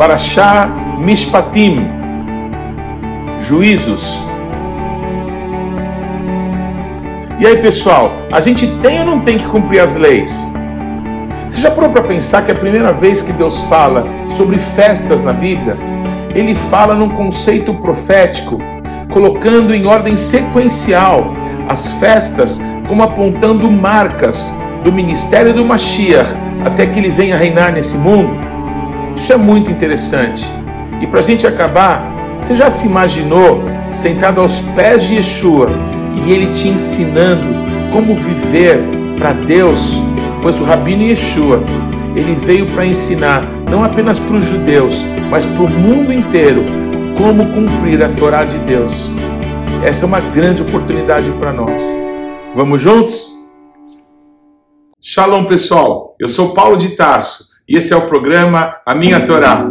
Parashá Mishpatim, Juízos. E aí, pessoal, a gente tem ou não tem que cumprir as leis? Você já parou para pensar que a primeira vez que Deus fala sobre festas na Bíblia, ele fala num conceito profético, colocando em ordem sequencial as festas como apontando marcas do ministério do Mashiach até que ele venha reinar nesse mundo? Isso é muito interessante. E para a gente acabar, você já se imaginou sentado aos pés de Yeshua e ele te ensinando como viver para Deus? Pois o Rabino Yeshua, ele veio para ensinar não apenas para os judeus, mas para o mundo inteiro como cumprir a Torá de Deus. Essa é uma grande oportunidade para nós. Vamos juntos? Shalom, pessoal. Eu sou Paulo de Tarso e esse é o programa A Minha Torá.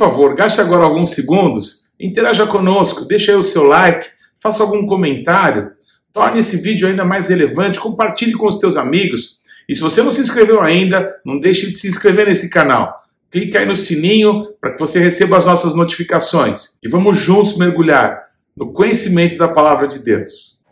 Favor, gaste agora alguns segundos, interaja conosco, deixe aí o seu like, faça algum comentário, torne esse vídeo ainda mais relevante, compartilhe com os teus amigos. E se você não se inscreveu ainda, não deixe de se inscrever nesse canal. Clique aí no sininho para que você receba as nossas notificações. E vamos juntos mergulhar no conhecimento da palavra de Deus.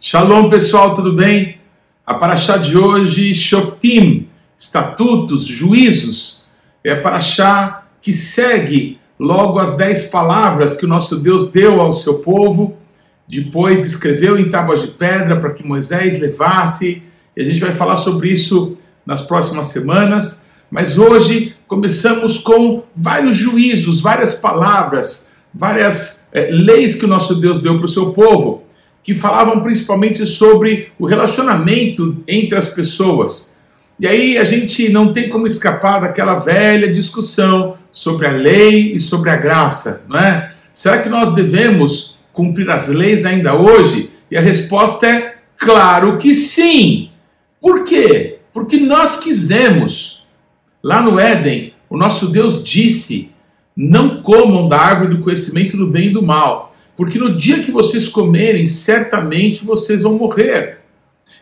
Shalom, pessoal, tudo bem? A paraxá de hoje, Shoftim, estatutos, juízos, é a paraxá que segue logo as dez palavras que o nosso Deus deu ao seu povo, depois escreveu em tábuas de pedra para que Moisés levasse, e a gente vai falar sobre isso nas próximas semanas. Mas hoje começamos com vários juízos, várias palavras, várias é, leis que o nosso Deus deu para o seu povo, que falavam principalmente sobre o relacionamento entre as pessoas. E aí a gente não tem como escapar daquela velha discussão sobre a lei e sobre a graça, não é? Será que nós devemos cumprir as leis ainda hoje? E a resposta é claro que sim. Por quê? Porque nós quisemos. Lá no Éden, o nosso Deus disse: Não comam da árvore do conhecimento do bem e do mal, porque no dia que vocês comerem, certamente vocês vão morrer.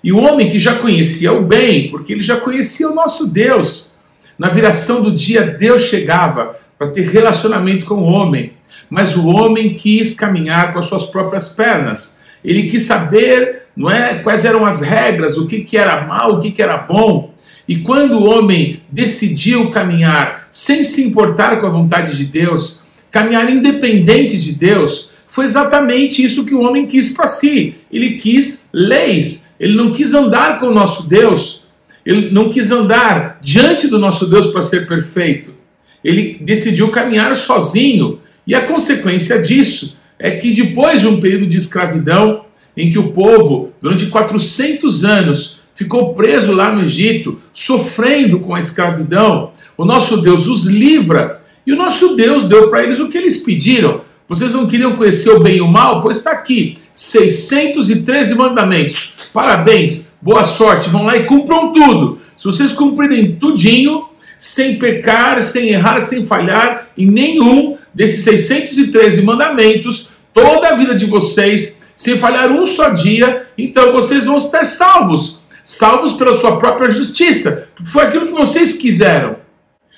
E o homem que já conhecia o bem, porque ele já conhecia o nosso Deus, na viração do dia, Deus chegava para ter relacionamento com o homem, mas o homem quis caminhar com as suas próprias pernas. Ele quis saber, não é, quais eram as regras, o que, que era mal, o que, que era bom. E quando o homem decidiu caminhar sem se importar com a vontade de Deus, caminhar independente de Deus, foi exatamente isso que o homem quis para si. Ele quis leis. Ele não quis andar com o nosso Deus ele não quis andar diante do nosso Deus para ser perfeito. Ele decidiu caminhar sozinho. E a consequência disso é que depois de um período de escravidão, em que o povo, durante 400 anos, ficou preso lá no Egito, sofrendo com a escravidão, o nosso Deus os livra e o nosso Deus deu para eles o que eles pediram. Vocês não queriam conhecer o bem e o mal? Pois está aqui, 613 mandamentos. Parabéns, boa sorte, vão lá e cumpram tudo. Se vocês cumprirem tudinho, sem pecar, sem errar, sem falhar em nenhum desses 613 mandamentos, toda a vida de vocês, sem falhar um só dia, então vocês vão estar salvos. Salvos pela sua própria justiça, porque foi aquilo que vocês quiseram.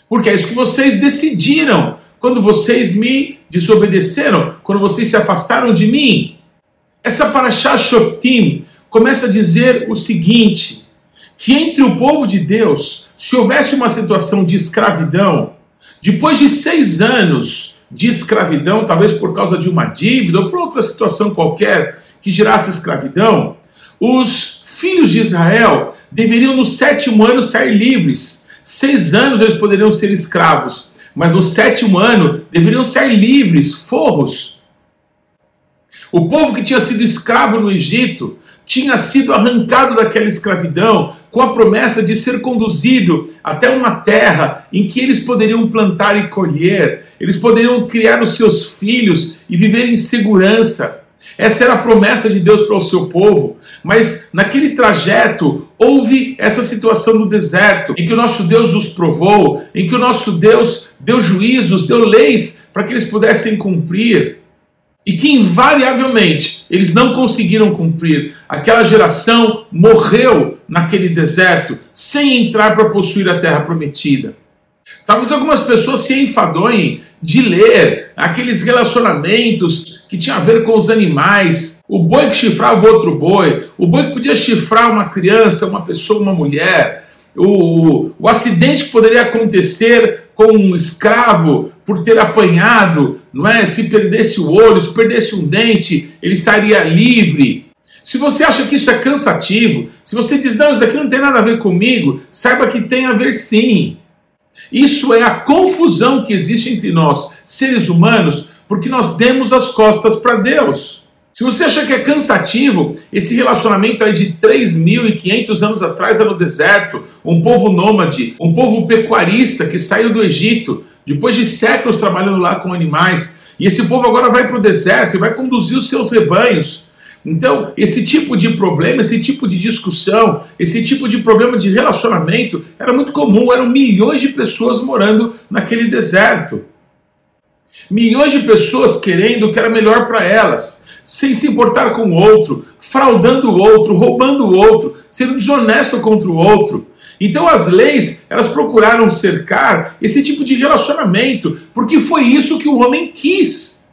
Porque é isso que vocês decidiram quando vocês me desobedeceram, quando vocês se afastaram de mim. Essa paraxá Shoftim começa a dizer o seguinte: que entre o povo de Deus, se houvesse uma situação de escravidão, depois de seis anos de escravidão, talvez por causa de uma dívida ou por outra situação qualquer que gerasse escravidão, os filhos de Israel deveriam no sétimo ano sair livres. Seis anos eles poderiam ser escravos, mas no sétimo ano deveriam ser livres, forros. O povo que tinha sido escravo no Egito tinha sido arrancado daquela escravidão com a promessa de ser conduzido até uma terra em que eles poderiam plantar e colher, eles poderiam criar os seus filhos e viver em segurança. Essa era a promessa de Deus para o seu povo. Mas naquele trajeto houve essa situação do deserto, em que o nosso Deus os provou, em que o nosso Deus deu juízos, deu leis para que eles pudessem cumprir. E que invariavelmente eles não conseguiram cumprir. Aquela geração morreu naquele deserto sem entrar para possuir a terra prometida. Talvez algumas pessoas se enfadonhem de ler aqueles relacionamentos que tinham a ver com os animais. O boi que chifrava outro boi, o boi que podia chifrar uma criança, uma pessoa, uma mulher, o, o acidente que poderia acontecer com um escravo por ter apanhado, não é? Se perdesse o olho, se perdesse um dente, ele estaria livre. Se você acha que isso é cansativo, se você diz, não, isso daqui não tem nada a ver comigo, saiba que tem a ver sim. Isso é a confusão que existe entre nós, seres humanos, porque nós demos as costas para Deus. Se você acha que é cansativo, esse relacionamento aí de 3.500 anos atrás no deserto, um povo nômade, um povo pecuarista que saiu do Egito, depois de séculos trabalhando lá com animais, e esse povo agora vai para o deserto e vai conduzir os seus rebanhos. Então, esse tipo de problema, esse tipo de discussão, esse tipo de problema de relacionamento era muito comum. Eram milhões de pessoas morando naquele deserto. Milhões de pessoas querendo o que era melhor para elas, sem se importar com o outro, fraudando o outro, roubando o outro, sendo desonesto contra o outro. Então as leis, elas procuraram cercar esse tipo de relacionamento, porque foi isso que o homem quis.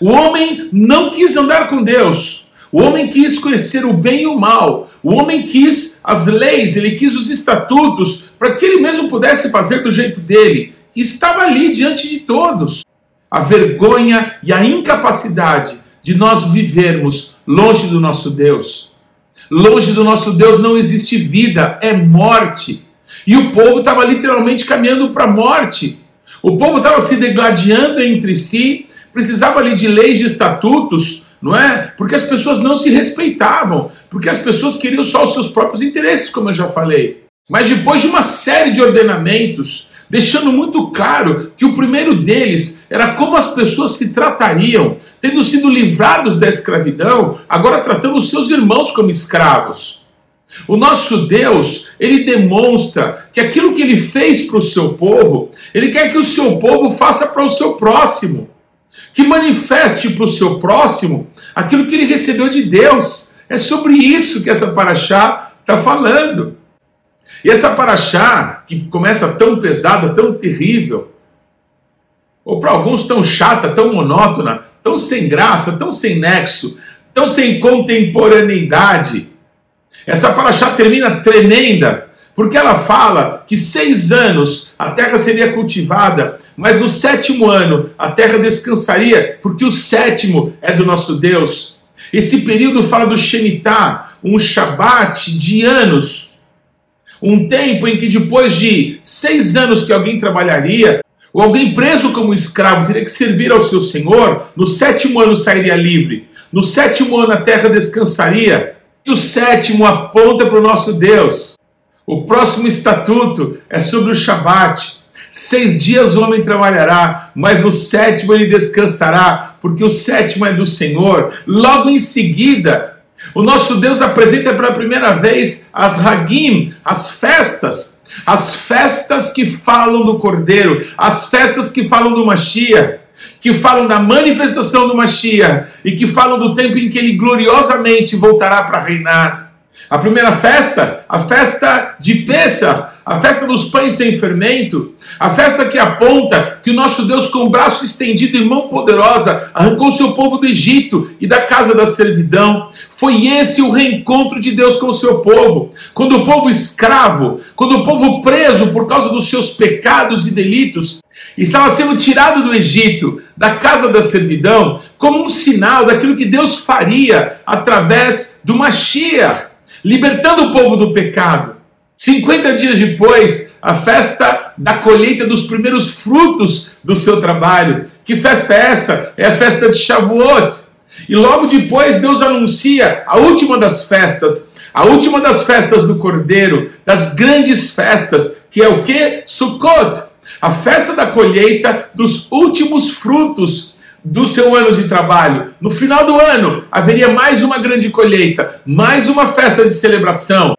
O homem não quis andar com Deus. O homem quis conhecer o bem e o mal. O homem quis as leis, ele quis os estatutos para que ele mesmo pudesse fazer do jeito dele. E estava ali diante de todos. A vergonha e a incapacidade de nós vivermos longe do nosso Deus. Longe do nosso Deus não existe vida, é morte. E o povo estava literalmente caminhando para a morte. O povo estava se degladiando entre si, precisava ali de leis e estatutos não é? Porque as pessoas não se respeitavam, porque as pessoas queriam só os seus próprios interesses, como eu já falei. Mas depois de uma série de ordenamentos, deixando muito claro que o primeiro deles era como as pessoas se tratariam, tendo sido livrados da escravidão, agora tratando os seus irmãos como escravos. O nosso Deus, ele demonstra que aquilo que ele fez para o seu povo, ele quer que o seu povo faça para o seu próximo que manifeste para o seu próximo aquilo que ele recebeu de Deus. É sobre isso que essa paraxá está falando. E essa paraxá, que começa tão pesada, tão terrível, ou para alguns tão chata, tão monótona, tão sem graça, tão sem nexo, tão sem contemporaneidade. Essa paraxá termina tremenda, porque ela fala que seis anos a terra seria cultivada, mas no sétimo ano a terra descansaria, porque o sétimo é do nosso Deus. Esse período fala do Shemitah, um Shabat de anos. Um tempo em que depois de seis anos que alguém trabalharia, ou alguém preso como escravo teria que servir ao seu senhor, no sétimo ano sairia livre. No sétimo ano a terra descansaria. E o sétimo aponta para o nosso Deus. O próximo estatuto é sobre o Shabat. Seis dias o homem trabalhará, mas no sétimo ele descansará, porque o sétimo é do Senhor. Logo em seguida, o nosso Deus apresenta pela primeira vez as Hagim, as festas, as festas que falam do Cordeiro, as festas que falam do Mashiach que falam da manifestação do Mashiach e que falam do tempo em que ele gloriosamente voltará para reinar. A primeira festa, a festa de Pessah, a festa dos pães sem fermento, a festa que aponta que o nosso Deus, com o braço estendido e mão poderosa, arrancou seu povo do Egito e da casa da servidão. Foi esse o reencontro de Deus com o seu povo. Quando o povo escravo, quando o povo preso por causa dos seus pecados e delitos, estava sendo tirado do Egito, da casa da servidão, como um sinal daquilo que Deus faria através do Mashiach libertando o povo do pecado. 50 dias depois, a festa da colheita dos primeiros frutos do seu trabalho. Que festa é essa? É a festa de Shavuot. E logo depois Deus anuncia a última das festas, a última das festas do Cordeiro, das grandes festas, que é o que? Sukkot, a festa da colheita dos últimos frutos do seu ano de trabalho. No final do ano haveria mais uma grande colheita, mais uma festa de celebração.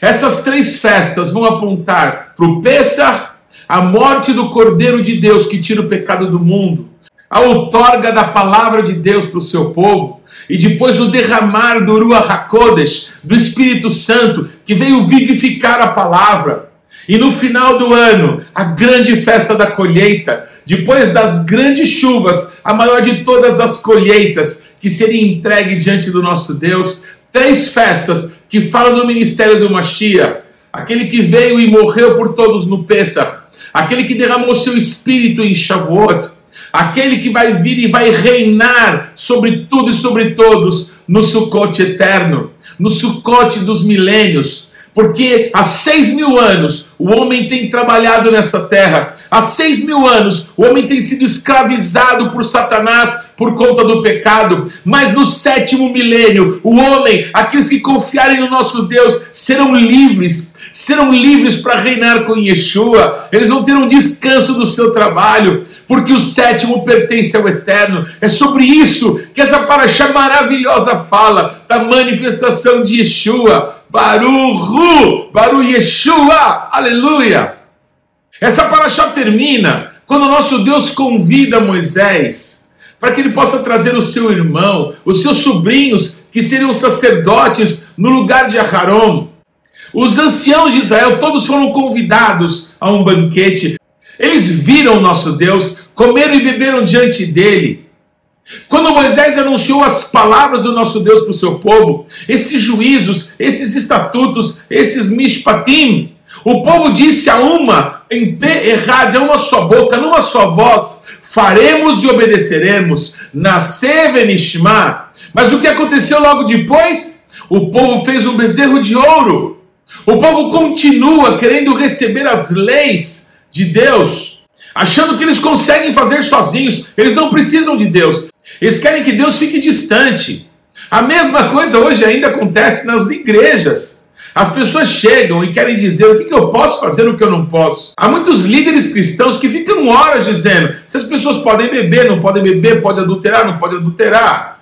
Essas três festas vão apontar para o Pesach, a morte do Cordeiro de Deus que tira o pecado do mundo, a outorga da palavra de Deus para o seu povo, e depois o derramar do Ruach HaKodesh, do Espírito Santo, que veio vivificar a palavra. E no final do ano, a grande festa da colheita, depois das grandes chuvas, a maior de todas as colheitas, que seria entregue diante do nosso Deus, três festas que falam do ministério do Mashiach, aquele que veio e morreu por todos no Pesach, aquele que derramou seu espírito em Shavuot, aquele que vai vir e vai reinar sobre tudo e sobre todos no Sukkot eterno, no Sukkot dos milênios, porque há seis mil anos o homem tem trabalhado nessa terra, há seis mil anos o homem tem sido escravizado por Satanás por conta do pecado, mas no sétimo milênio o homem, aqueles que confiarem no nosso Deus, serão livres serão livres para reinar com Yeshua, eles vão ter um descanso do seu trabalho, porque o sétimo pertence ao eterno. É sobre isso que essa paraxá maravilhosa fala, da manifestação de Yeshua. Baruchu, Baru Yeshua, aleluia. Essa paraxá termina quando o nosso Deus convida Moisés para que ele possa trazer o seu irmão, os seus sobrinhos, que seriam sacerdotes no lugar de Aharon. Os anciãos de Israel todos foram convidados a um banquete. Eles viram o nosso Deus, comeram e beberam diante dele. Quando Moisés anunciou as palavras do nosso Deus para o seu povo, esses juízos, esses estatutos, esses mishpatim, o povo disse a uma, em pé errado, a uma só boca, numa só voz, faremos e obedeceremos, nascer venishma. Mas o que aconteceu logo depois? O povo fez um bezerro de ouro o povo continua querendo receber as leis de Deus, achando que eles conseguem fazer sozinhos, eles não precisam de Deus, eles querem que Deus fique distante. A mesma coisa hoje ainda acontece nas igrejas. As pessoas chegam e querem dizer o que eu posso fazer o que eu não posso. Há muitos líderes cristãos que ficam horas dizendo se as pessoas podem beber, não podem beber, pode adulterar, não pode adulterar.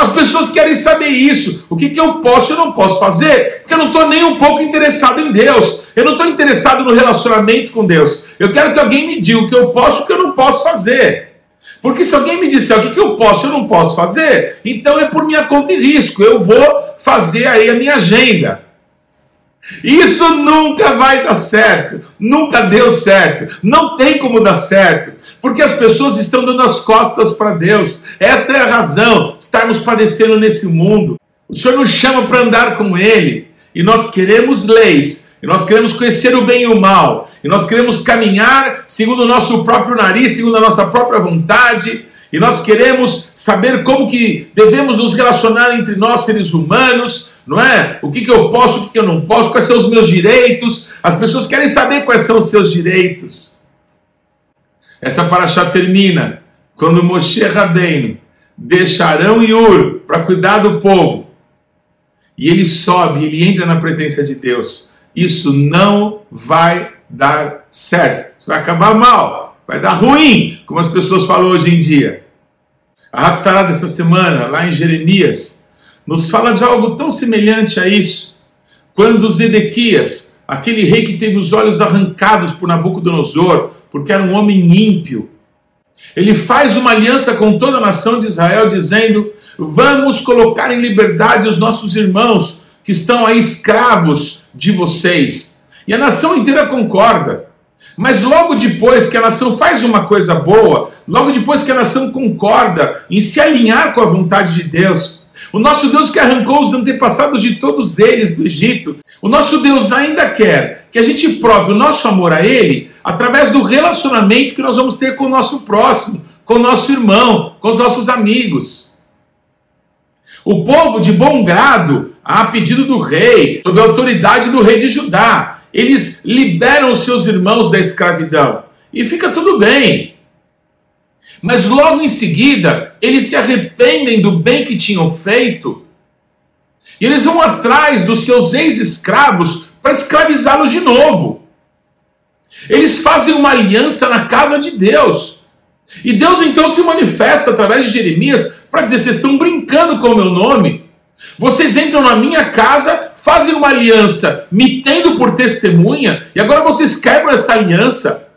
As pessoas querem saber isso. O que, que eu posso e não posso fazer? Porque eu não estou nem um pouco interessado em Deus. Eu não estou interessado no relacionamento com Deus. Eu quero que alguém me diga o que eu posso e o que eu não posso fazer. Porque se alguém me disser o que, que eu posso e eu não posso fazer, então é por minha conta e risco. Eu vou fazer aí a minha agenda. Isso nunca vai dar certo. Nunca deu certo. Não tem como dar certo. Porque as pessoas estão dando as costas para Deus. Essa é a razão estarmos padecendo nesse mundo. O Senhor nos chama para andar com Ele. E nós queremos leis. E nós queremos conhecer o bem e o mal. E nós queremos caminhar segundo o nosso próprio nariz, segundo a nossa própria vontade. E nós queremos saber como que devemos nos relacionar entre nós, seres humanos, não é? O que, que eu posso, o que, que eu não posso, quais são os meus direitos. As pessoas querem saber quais são os seus direitos. Essa paraxá termina quando Moshe Rabbeinu deixa Arão e Ur para cuidar do povo. E ele sobe, ele entra na presença de Deus. Isso não vai dar certo. Isso vai acabar mal. Vai dar ruim, como as pessoas falam hoje em dia. A Haftarah dessa semana, lá em Jeremias, nos fala de algo tão semelhante a isso. Quando Zedequias, aquele rei que teve os olhos arrancados por Nabucodonosor, porque era um homem ímpio. Ele faz uma aliança com toda a nação de Israel, dizendo: Vamos colocar em liberdade os nossos irmãos que estão aí escravos de vocês. E a nação inteira concorda. Mas logo depois que a nação faz uma coisa boa, logo depois que a nação concorda em se alinhar com a vontade de Deus, o nosso Deus que arrancou os antepassados de todos eles do Egito, o nosso Deus ainda quer que a gente prove o nosso amor a Ele através do relacionamento que nós vamos ter com o nosso próximo, com o nosso irmão, com os nossos amigos. O povo de bom grado, a pedido do rei, sob a autoridade do rei de Judá, eles liberam os seus irmãos da escravidão e fica tudo bem. Mas logo em seguida, eles se arrependem do bem que tinham feito. E eles vão atrás dos seus ex-escravos para escravizá-los de novo. Eles fazem uma aliança na casa de Deus. E Deus então se manifesta através de Jeremias para dizer: vocês estão brincando com o meu nome. Vocês entram na minha casa, fazem uma aliança, me tendo por testemunha, e agora vocês quebram essa aliança.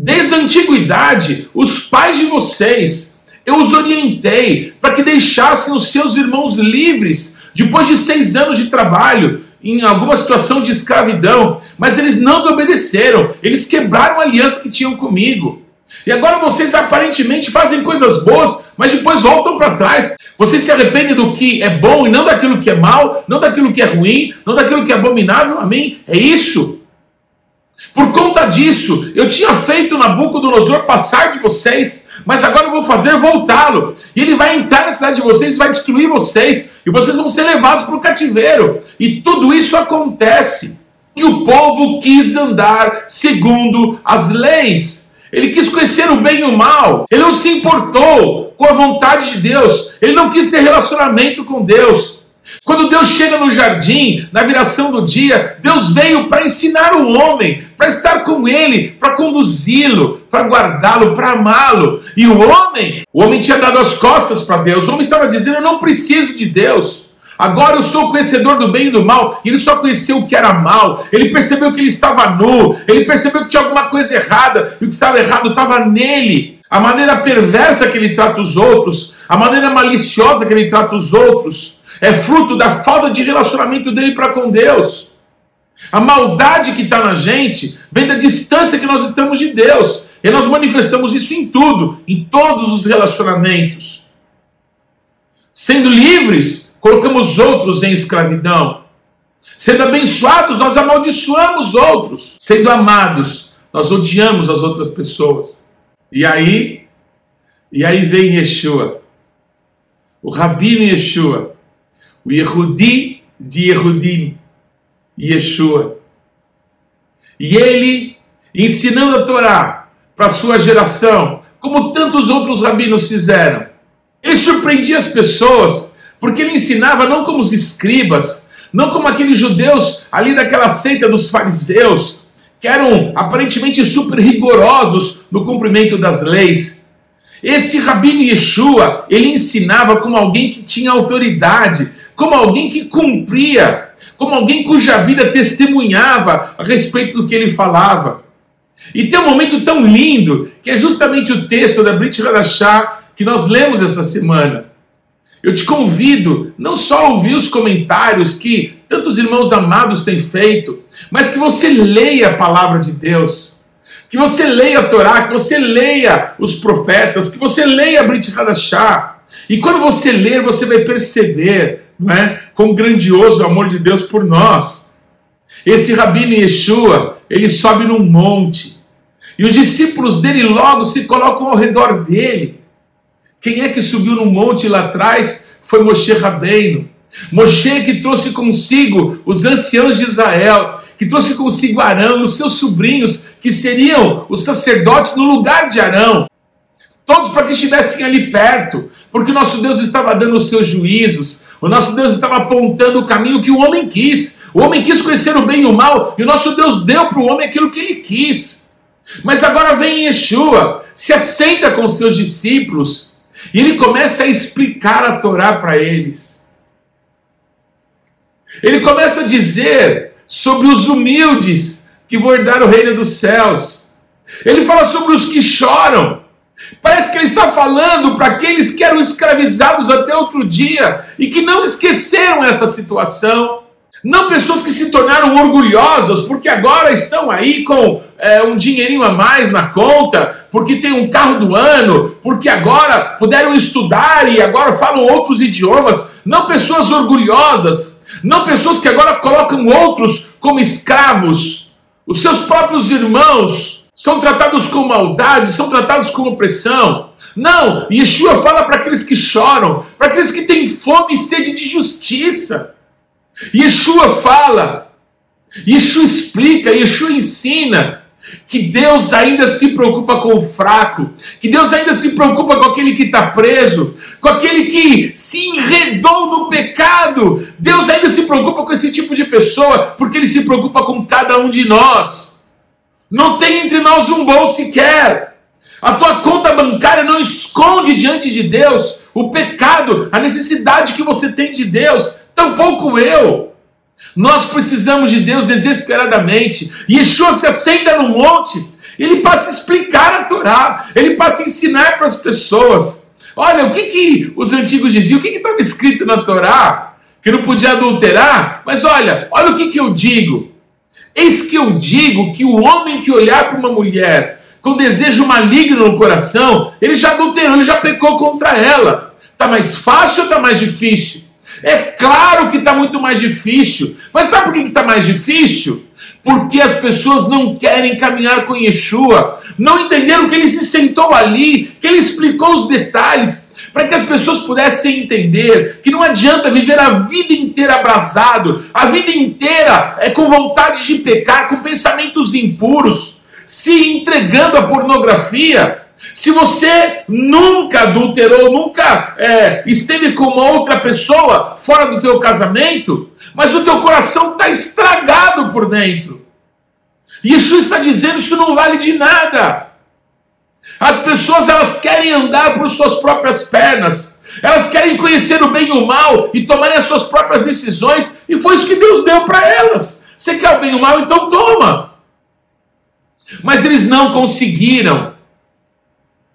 Desde a antiguidade, os pais de vocês, eu os orientei para que deixassem os seus irmãos livres depois de seis anos de trabalho, em alguma situação de escravidão, mas eles não me obedeceram, eles quebraram a aliança que tinham comigo. E agora vocês aparentemente fazem coisas boas, mas depois voltam para trás. Vocês se arrependem do que é bom e não daquilo que é mal, não daquilo que é ruim, não daquilo que é abominável. Amém? É isso. Por conta disso, eu tinha feito Nabucodonosor passar de vocês, mas agora eu vou fazer voltá-lo. E ele vai entrar na cidade de vocês, vai destruir vocês, e vocês vão ser levados para o cativeiro. E tudo isso acontece. E o povo quis andar segundo as leis ele quis conhecer o bem e o mal. Ele não se importou com a vontade de Deus. Ele não quis ter relacionamento com Deus. Quando Deus chega no jardim, na viração do dia, Deus veio para ensinar o homem, para estar com ele, para conduzi-lo, para guardá-lo, para amá-lo. E o homem, o homem tinha dado as costas para Deus. O homem estava dizendo: Eu não preciso de Deus. Agora eu sou conhecedor do bem e do mal. Ele só conheceu o que era mal. Ele percebeu que ele estava nu. Ele percebeu que tinha alguma coisa errada. E o que estava errado estava nele. A maneira perversa que ele trata os outros, a maneira maliciosa que ele trata os outros, é fruto da falta de relacionamento dele para com Deus. A maldade que está na gente vem da distância que nós estamos de Deus. E nós manifestamos isso em tudo, em todos os relacionamentos. Sendo livres colocamos outros em escravidão. Sendo abençoados, nós amaldiçoamos outros. Sendo amados, nós odiamos as outras pessoas. E aí, e aí vem Yeshua, o Rabino Yeshua, o Yehudi de Yehudim, Yeshua. E ele, ensinando a Torá para sua geração, como tantos outros rabinos fizeram, ele surpreendia as pessoas porque ele ensinava não como os escribas, não como aqueles judeus ali daquela seita dos fariseus, que eram aparentemente super rigorosos no cumprimento das leis. Esse Rabino Yeshua, ele ensinava como alguém que tinha autoridade, como alguém que cumpria, como alguém cuja vida testemunhava a respeito do que ele falava. E tem um momento tão lindo, que é justamente o texto da Brit Hadashah que nós lemos essa semana. Eu te convido não só a ouvir os comentários que tantos irmãos amados têm feito, mas que você leia a palavra de Deus, que você leia a Torá, que você leia os profetas, que você leia a Brit Hadashah. E quando você ler, você vai perceber não é, quão grandioso o amor de Deus por nós. Esse Rabino Yeshua, ele sobe num monte, e os discípulos dele logo se colocam ao redor dele. Quem é que subiu no monte lá atrás? Foi Moshe Rabbeinu. Moshe que trouxe consigo os anciãos de Israel, que trouxe consigo Arão e os seus sobrinhos, que seriam os sacerdotes no lugar de Arão. Todos para que estivessem ali perto, porque nosso Deus estava dando os seus juízos, o nosso Deus estava apontando o caminho que o homem quis. O homem quis conhecer o bem e o mal, e o nosso Deus deu para o homem aquilo que ele quis. Mas agora vem Yeshua, se assenta com os seus discípulos, e ele começa a explicar a Torá para eles. Ele começa a dizer sobre os humildes que vão herdar o reino dos céus. Ele fala sobre os que choram. Parece que ele está falando para aqueles que eram escravizados até outro dia e que não esqueceram essa situação. Não pessoas que se tornaram orgulhosas porque agora estão aí com é, um dinheirinho a mais na conta, porque tem um carro do ano, porque agora puderam estudar e agora falam outros idiomas. Não pessoas orgulhosas, não pessoas que agora colocam outros como escravos. Os seus próprios irmãos são tratados com maldade, são tratados com opressão. Não, Yeshua fala para aqueles que choram, para aqueles que têm fome e sede de justiça. Yeshua fala, Yeshua explica, Yeshua ensina que Deus ainda se preocupa com o fraco, que Deus ainda se preocupa com aquele que está preso, com aquele que se enredou no pecado. Deus ainda se preocupa com esse tipo de pessoa, porque Ele se preocupa com cada um de nós. Não tem entre nós um bom sequer. A tua conta bancária não esconde diante de Deus o pecado, a necessidade que você tem de Deus, tampouco eu. Nós precisamos de Deus desesperadamente. Yeshua se assenta no monte, ele passa a explicar a Torá, ele passa a ensinar para as pessoas. Olha, o que, que os antigos diziam, o que estava escrito na Torá? Que não podia adulterar? Mas olha, olha o que, que eu digo. Eis que eu digo que o homem que olhar para uma mulher com desejo maligno no coração, ele já adulterou, ele já pecou contra ela. Está mais fácil ou está mais difícil? É claro que está muito mais difícil. Mas sabe por que está mais difícil? Porque as pessoas não querem caminhar com Yeshua, não entenderam que ele se sentou ali, que ele explicou os detalhes, para que as pessoas pudessem entender que não adianta viver a vida inteira abrasado, a vida inteira é com vontade de pecar, com pensamentos impuros, se entregando à pornografia. Se você nunca adulterou, nunca é, esteve com uma outra pessoa fora do teu casamento, mas o teu coração está estragado por dentro. Yeshua está dizendo isso não vale de nada. As pessoas elas querem andar por suas próprias pernas. Elas querem conhecer o bem e o mal e tomarem as suas próprias decisões, e foi isso que Deus deu para elas. Você quer o bem e o mal, então toma. Mas eles não conseguiram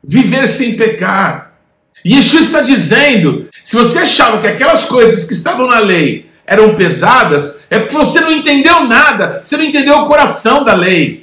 viver sem pecar. E Yeshua está dizendo: se você achava que aquelas coisas que estavam na lei eram pesadas, é porque você não entendeu nada, você não entendeu o coração da lei.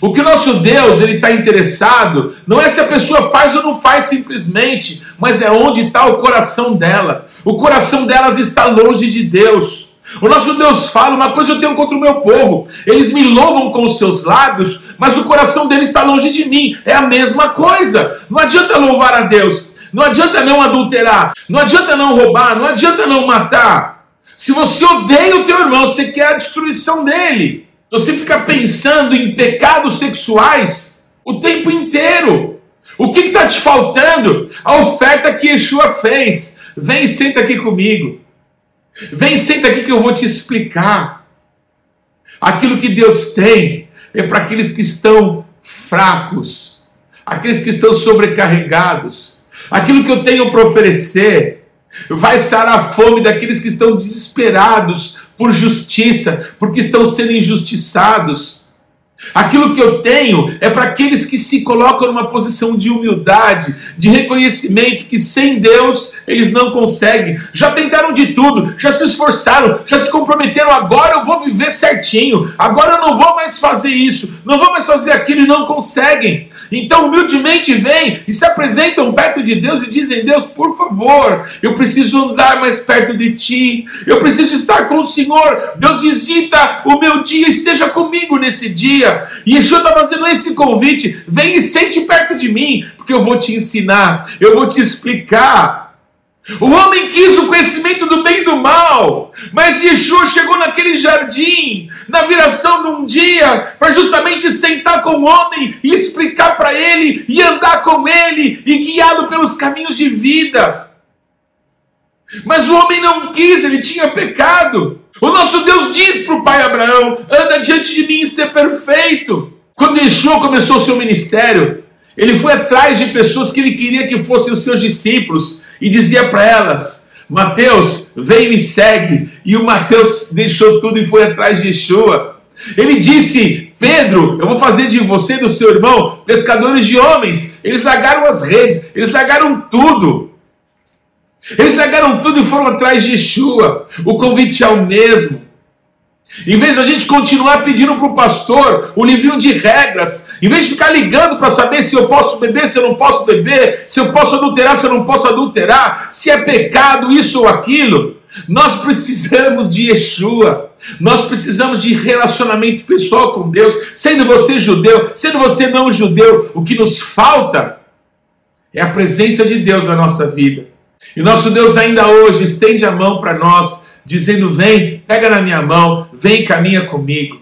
O que o nosso Deus ele está interessado não é se a pessoa faz ou não faz simplesmente, mas é onde está o coração dela. O coração delas está longe de Deus. O nosso Deus fala: uma coisa eu tenho contra o meu povo, eles me louvam com os seus lábios, mas o coração deles está longe de mim. É a mesma coisa. Não adianta louvar a Deus, não adianta não adulterar, não adianta não roubar, não adianta não matar. Se você odeia o teu irmão, você quer a destruição dele. Se você fica pensando em pecados sexuais o tempo inteiro, o que está te faltando? A oferta que Yeshua fez. Vem senta aqui comigo. Vem, senta aqui que eu vou te explicar. Aquilo que Deus tem é para aqueles que estão fracos, aqueles que estão sobrecarregados. Aquilo que eu tenho para oferecer vai sarar a fome daqueles que estão desesperados por justiça, porque estão sendo injustiçados. Aquilo que eu tenho é para aqueles que se colocam numa posição de humildade, de reconhecimento que sem Deus eles não conseguem. Já tentaram de tudo, já se esforçaram, já se comprometeram. Agora eu vou viver certinho, agora eu não vou mais fazer isso, não vou mais fazer aquilo e não conseguem. Então, humildemente vêm e se apresentam perto de Deus e dizem: Deus, por favor, eu preciso andar mais perto de ti, eu preciso estar com o Senhor. Deus, visita o meu dia, esteja comigo nesse dia. Yeshua está fazendo esse convite: vem e sente perto de mim, porque eu vou te ensinar, eu vou te explicar. O homem quis o conhecimento do bem e do mal, mas Yeshua chegou naquele jardim, na viração de um dia, para justamente sentar com o homem e explicar para ele, e andar com ele, e guiado pelos caminhos de vida. Mas o homem não quis, ele tinha pecado. O nosso Deus diz para o pai Abraão: anda diante de mim e ser perfeito. Quando Yeshua começou o seu ministério, ele foi atrás de pessoas que ele queria que fossem os seus discípulos e dizia para elas: Mateus, vem e me segue. E o Mateus deixou tudo e foi atrás de Yeshua. Ele disse: Pedro, eu vou fazer de você e do seu irmão pescadores de homens. Eles largaram as redes, eles largaram tudo. Eles largaram tudo e foram atrás de Yeshua. O convite é o mesmo. Em vez de a gente continuar pedindo para o pastor o livrinho de regras, em vez de ficar ligando para saber se eu posso beber, se eu não posso beber, se eu posso adulterar, se eu não posso adulterar, se é pecado isso ou aquilo, nós precisamos de Yeshua. Nós precisamos de relacionamento pessoal com Deus, sendo você judeu, sendo você não judeu, o que nos falta é a presença de Deus na nossa vida. E nosso Deus ainda hoje estende a mão para nós dizendo: Vem, pega na minha mão, vem e caminha comigo.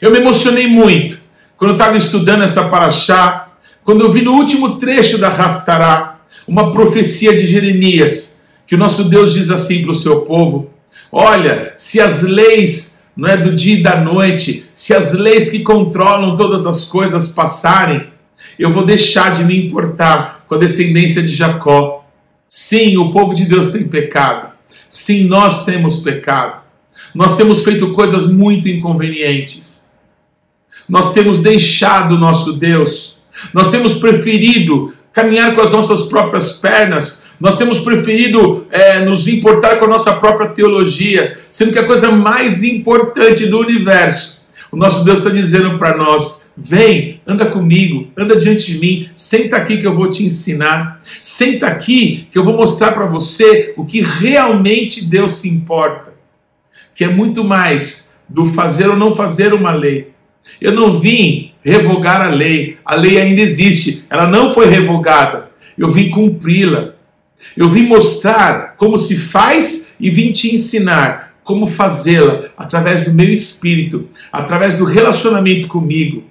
Eu me emocionei muito quando eu estava estudando essa paraxá, quando eu vi no último trecho da Raftará, uma profecia de Jeremias, que o nosso Deus diz assim para o seu povo: Olha, se as leis não é do dia e da noite, se as leis que controlam todas as coisas passarem, eu vou deixar de me importar com a descendência de Jacó. Sim, o povo de Deus tem pecado. Sim, nós temos pecado. Nós temos feito coisas muito inconvenientes. Nós temos deixado nosso Deus. Nós temos preferido caminhar com as nossas próprias pernas. Nós temos preferido é, nos importar com a nossa própria teologia, sendo que a coisa mais importante do universo, o nosso Deus está dizendo para nós: vem, anda comigo, anda diante de mim, senta aqui que eu vou te ensinar, senta aqui que eu vou mostrar para você o que realmente Deus se importa, que é muito mais do fazer ou não fazer uma lei. Eu não vim revogar a lei, a lei ainda existe, ela não foi revogada. Eu vim cumpri-la. Eu vim mostrar como se faz e vim te ensinar como fazê-la através do meu espírito, através do relacionamento comigo.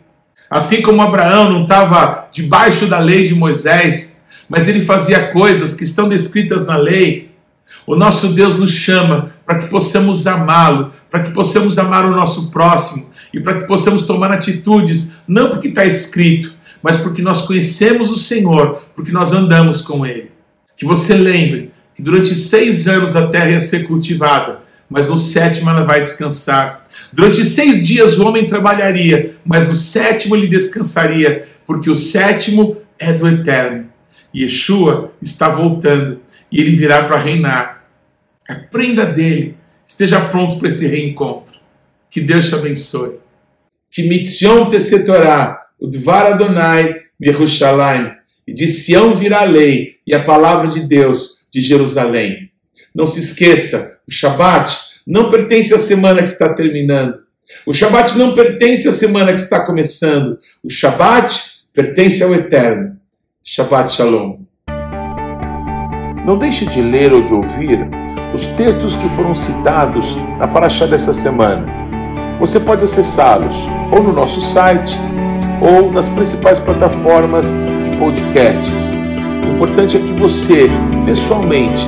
Assim como Abraão não estava debaixo da lei de Moisés, mas ele fazia coisas que estão descritas na lei, o nosso Deus nos chama para que possamos amá-lo, para que possamos amar o nosso próximo e para que possamos tomar atitudes, não porque está escrito, mas porque nós conhecemos o Senhor, porque nós andamos com Ele. Que você lembre que durante seis anos a terra ia ser cultivada, mas no sétimo ela vai descansar. Durante seis dias o homem trabalharia, mas no sétimo ele descansaria, porque o sétimo é do eterno. Yeshua está voltando e ele virá para reinar. Aprenda dele, esteja pronto para esse reencontro. Que Deus te abençoe. Que mitzion tesetorá, o dvar Adonai, Yerushalayim e de Sião virá a lei e a palavra de Deus de Jerusalém. Não se esqueça, o Shabat não pertence à semana que está terminando. O Shabat não pertence à semana que está começando. O Shabat pertence ao Eterno. Shabbat Shalom. Não deixe de ler ou de ouvir os textos que foram citados na Paraxá dessa semana. Você pode acessá-los ou no nosso site ou nas principais plataformas podcasts. O importante é que você, pessoalmente,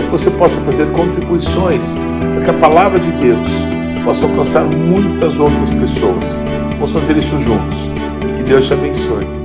para que você possa fazer contribuições para que a palavra de Deus possa alcançar muitas outras pessoas. Vamos fazer isso juntos. Que Deus te abençoe.